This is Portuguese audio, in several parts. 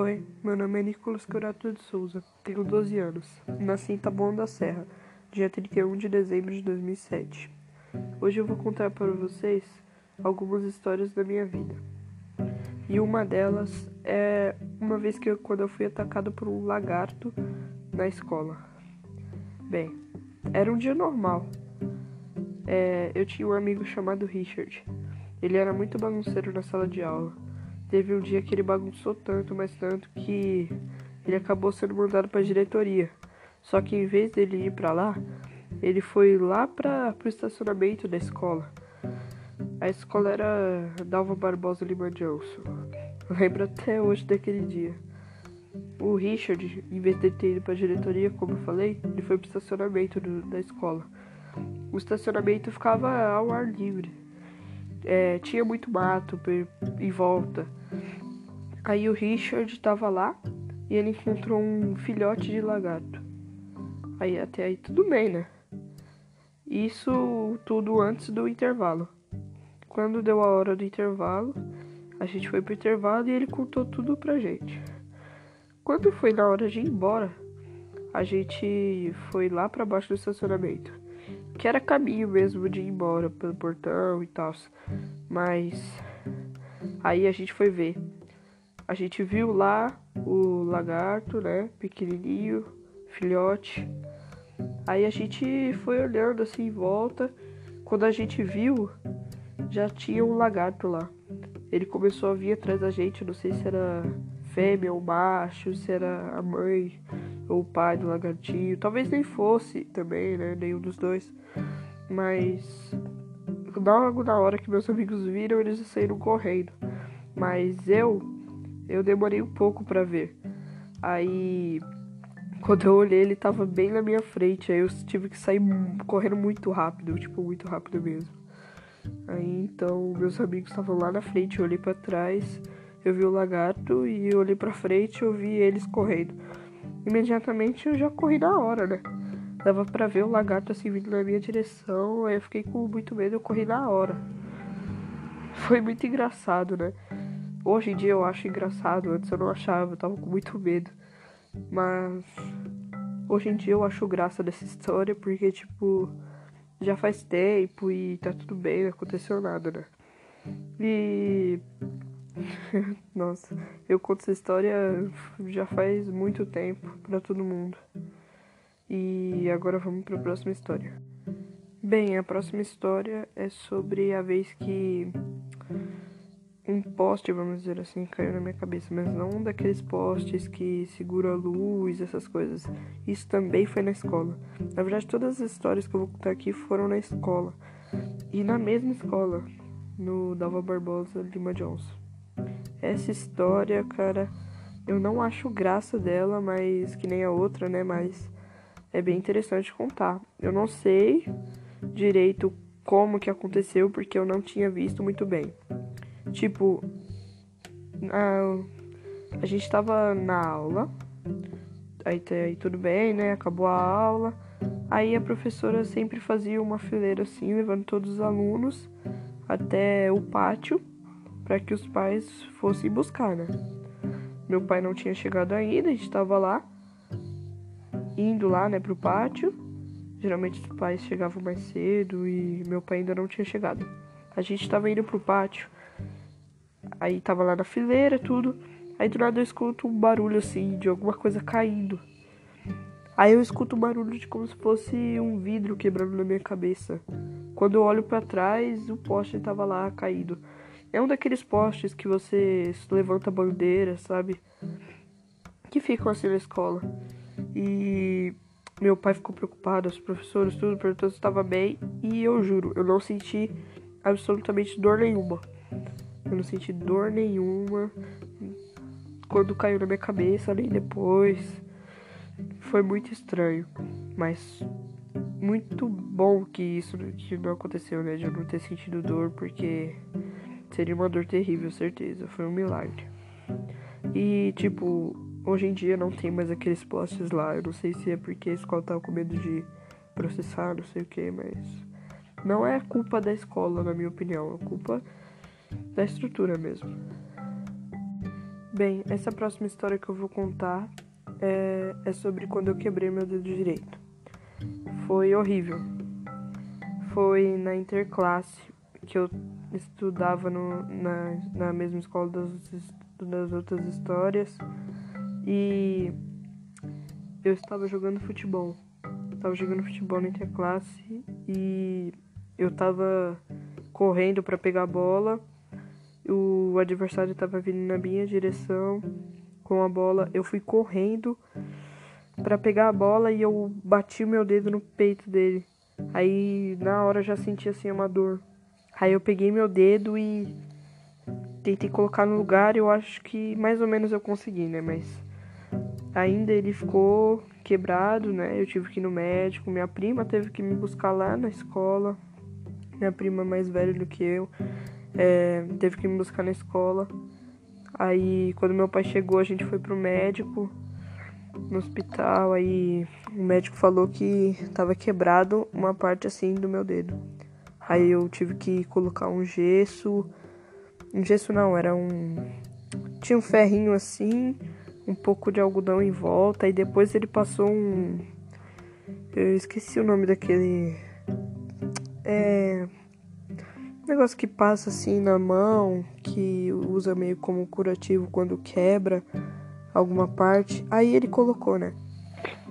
Oi, meu nome é Nicolas Curato de Souza, tenho 12 anos. Nasci em Taboão da Serra, dia 31 de dezembro de 2007. Hoje eu vou contar para vocês algumas histórias da minha vida. E uma delas é uma vez que eu, quando eu fui atacado por um lagarto na escola. Bem, era um dia normal. É, eu tinha um amigo chamado Richard. Ele era muito bagunceiro na sala de aula. Teve um dia que ele bagunçou tanto, mas tanto que ele acabou sendo mandado para a diretoria. Só que em vez dele ir para lá, ele foi lá para o estacionamento da escola. A escola era Dalva Barbosa Lima Johnson. Lembro até hoje daquele dia. O Richard, em vez de ter ido para a diretoria, como eu falei, ele foi para o estacionamento do, da escola. O estacionamento ficava ao ar livre. É, tinha muito mato em volta. Aí o Richard estava lá e ele encontrou um filhote de lagarto. Aí até aí tudo bem, né? Isso tudo antes do intervalo. Quando deu a hora do intervalo, a gente foi pro intervalo e ele contou tudo pra gente. Quando foi na hora de ir embora, a gente foi lá para baixo do estacionamento, que era caminho mesmo de ir embora pelo portão e tal. Mas aí a gente foi ver a gente viu lá o lagarto, né? Pequenininho, filhote. Aí a gente foi olhando assim em volta. Quando a gente viu, já tinha um lagarto lá. Ele começou a vir atrás da gente. Não sei se era fêmea ou macho, se era a mãe ou o pai do lagartinho. Talvez nem fosse também, né? Nenhum dos dois. Mas logo na hora que meus amigos viram, eles saíram correndo. Mas eu eu demorei um pouco para ver. Aí, quando eu olhei, ele tava bem na minha frente. Aí eu tive que sair correndo muito rápido, tipo, muito rápido mesmo. Aí então, meus amigos estavam lá na frente, eu olhei para trás, eu vi o lagarto e eu olhei para frente, eu vi eles correndo. Imediatamente eu já corri na hora, né? Dava para ver o lagarto assim vindo na minha direção, aí eu fiquei com muito medo, eu corri na hora. Foi muito engraçado, né? Hoje em dia eu acho engraçado, antes eu não achava, eu tava com muito medo. Mas hoje em dia eu acho graça dessa história porque, tipo, já faz tempo e tá tudo bem, não aconteceu nada, né? E. Nossa, eu conto essa história já faz muito tempo para todo mundo. E agora vamos para a próxima história. Bem, a próxima história é sobre a vez que um poste, vamos dizer assim, caiu na minha cabeça, mas não um daqueles postes que segura a luz, essas coisas. Isso também foi na escola. Na verdade, todas as histórias que eu vou contar aqui foram na escola. E na mesma escola, no Dalva Barbosa Lima Johnson. Essa história, cara, eu não acho graça dela, mas que nem a outra, né? Mas é bem interessante contar. Eu não sei direito como que aconteceu, porque eu não tinha visto muito bem. Tipo, a, a gente tava na aula, aí, aí tudo bem, né? Acabou a aula. Aí a professora sempre fazia uma fileira assim, levando todos os alunos até o pátio para que os pais fossem buscar, né? Meu pai não tinha chegado ainda, a gente tava lá, indo lá, né, pro pátio. Geralmente os pais chegavam mais cedo e meu pai ainda não tinha chegado. A gente tava indo pro pátio Aí tava lá na fileira, tudo. Aí do nada eu escuto um barulho assim, de alguma coisa caindo. Aí eu escuto um barulho de como se fosse um vidro quebrando na minha cabeça. Quando eu olho para trás, o poste tava lá caído. É um daqueles postes que você levanta a bandeira, sabe? Que ficam assim na escola. E meu pai ficou preocupado, os professores, tudo, perguntando se estava bem. E eu juro, eu não senti absolutamente dor nenhuma. Eu não senti dor nenhuma quando caiu na minha cabeça, nem depois. Foi muito estranho, mas muito bom que isso que não aconteceu, né? De eu não ter sentido dor, porque seria uma dor terrível, certeza. Foi um milagre. E, tipo, hoje em dia não tem mais aqueles postes lá. Eu não sei se é porque a escola tava com medo de processar, não sei o que, mas. Não é culpa da escola, na minha opinião. É culpa da estrutura mesmo. Bem, essa próxima história que eu vou contar é, é sobre quando eu quebrei meu dedo direito. Foi horrível. Foi na interclasse que eu estudava no, na, na mesma escola das, das outras histórias e eu estava jogando futebol. Estava jogando futebol na interclasse e eu estava correndo para pegar a bola. O adversário estava vindo na minha direção com a bola. Eu fui correndo para pegar a bola e eu bati o meu dedo no peito dele. Aí na hora já senti assim uma dor. Aí eu peguei meu dedo e tentei colocar no lugar. Eu acho que mais ou menos eu consegui, né? Mas ainda ele ficou quebrado, né? Eu tive que ir no médico. Minha prima teve que me buscar lá na escola. Minha prima mais velha do que eu é, teve que me buscar na escola. Aí quando meu pai chegou, a gente foi pro médico no hospital. Aí o médico falou que tava quebrado uma parte assim do meu dedo. Aí eu tive que colocar um gesso. Um gesso não, era um. Tinha um ferrinho assim um pouco de algodão em volta e depois ele passou um. Eu esqueci o nome daquele. É. Negócio que passa assim na mão, que usa meio como curativo quando quebra alguma parte. Aí ele colocou, né?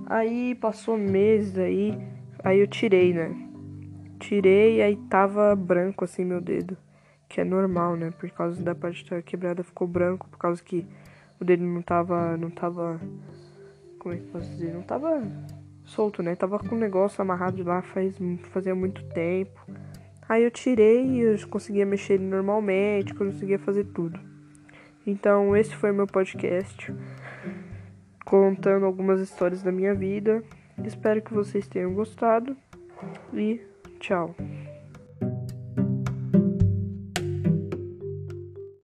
Aí passou meses aí, aí eu tirei, né? Tirei aí tava branco assim meu dedo, que é normal, né? Por causa da parte da quebrada ficou branco, por causa que o dedo não tava. não tava. Como é que posso dizer? Não tava solto, né? Tava com o negócio amarrado lá faz, fazia muito tempo. Aí eu tirei e eu conseguia mexer ele normalmente, conseguia fazer tudo. Então esse foi meu podcast contando algumas histórias da minha vida. Espero que vocês tenham gostado e tchau.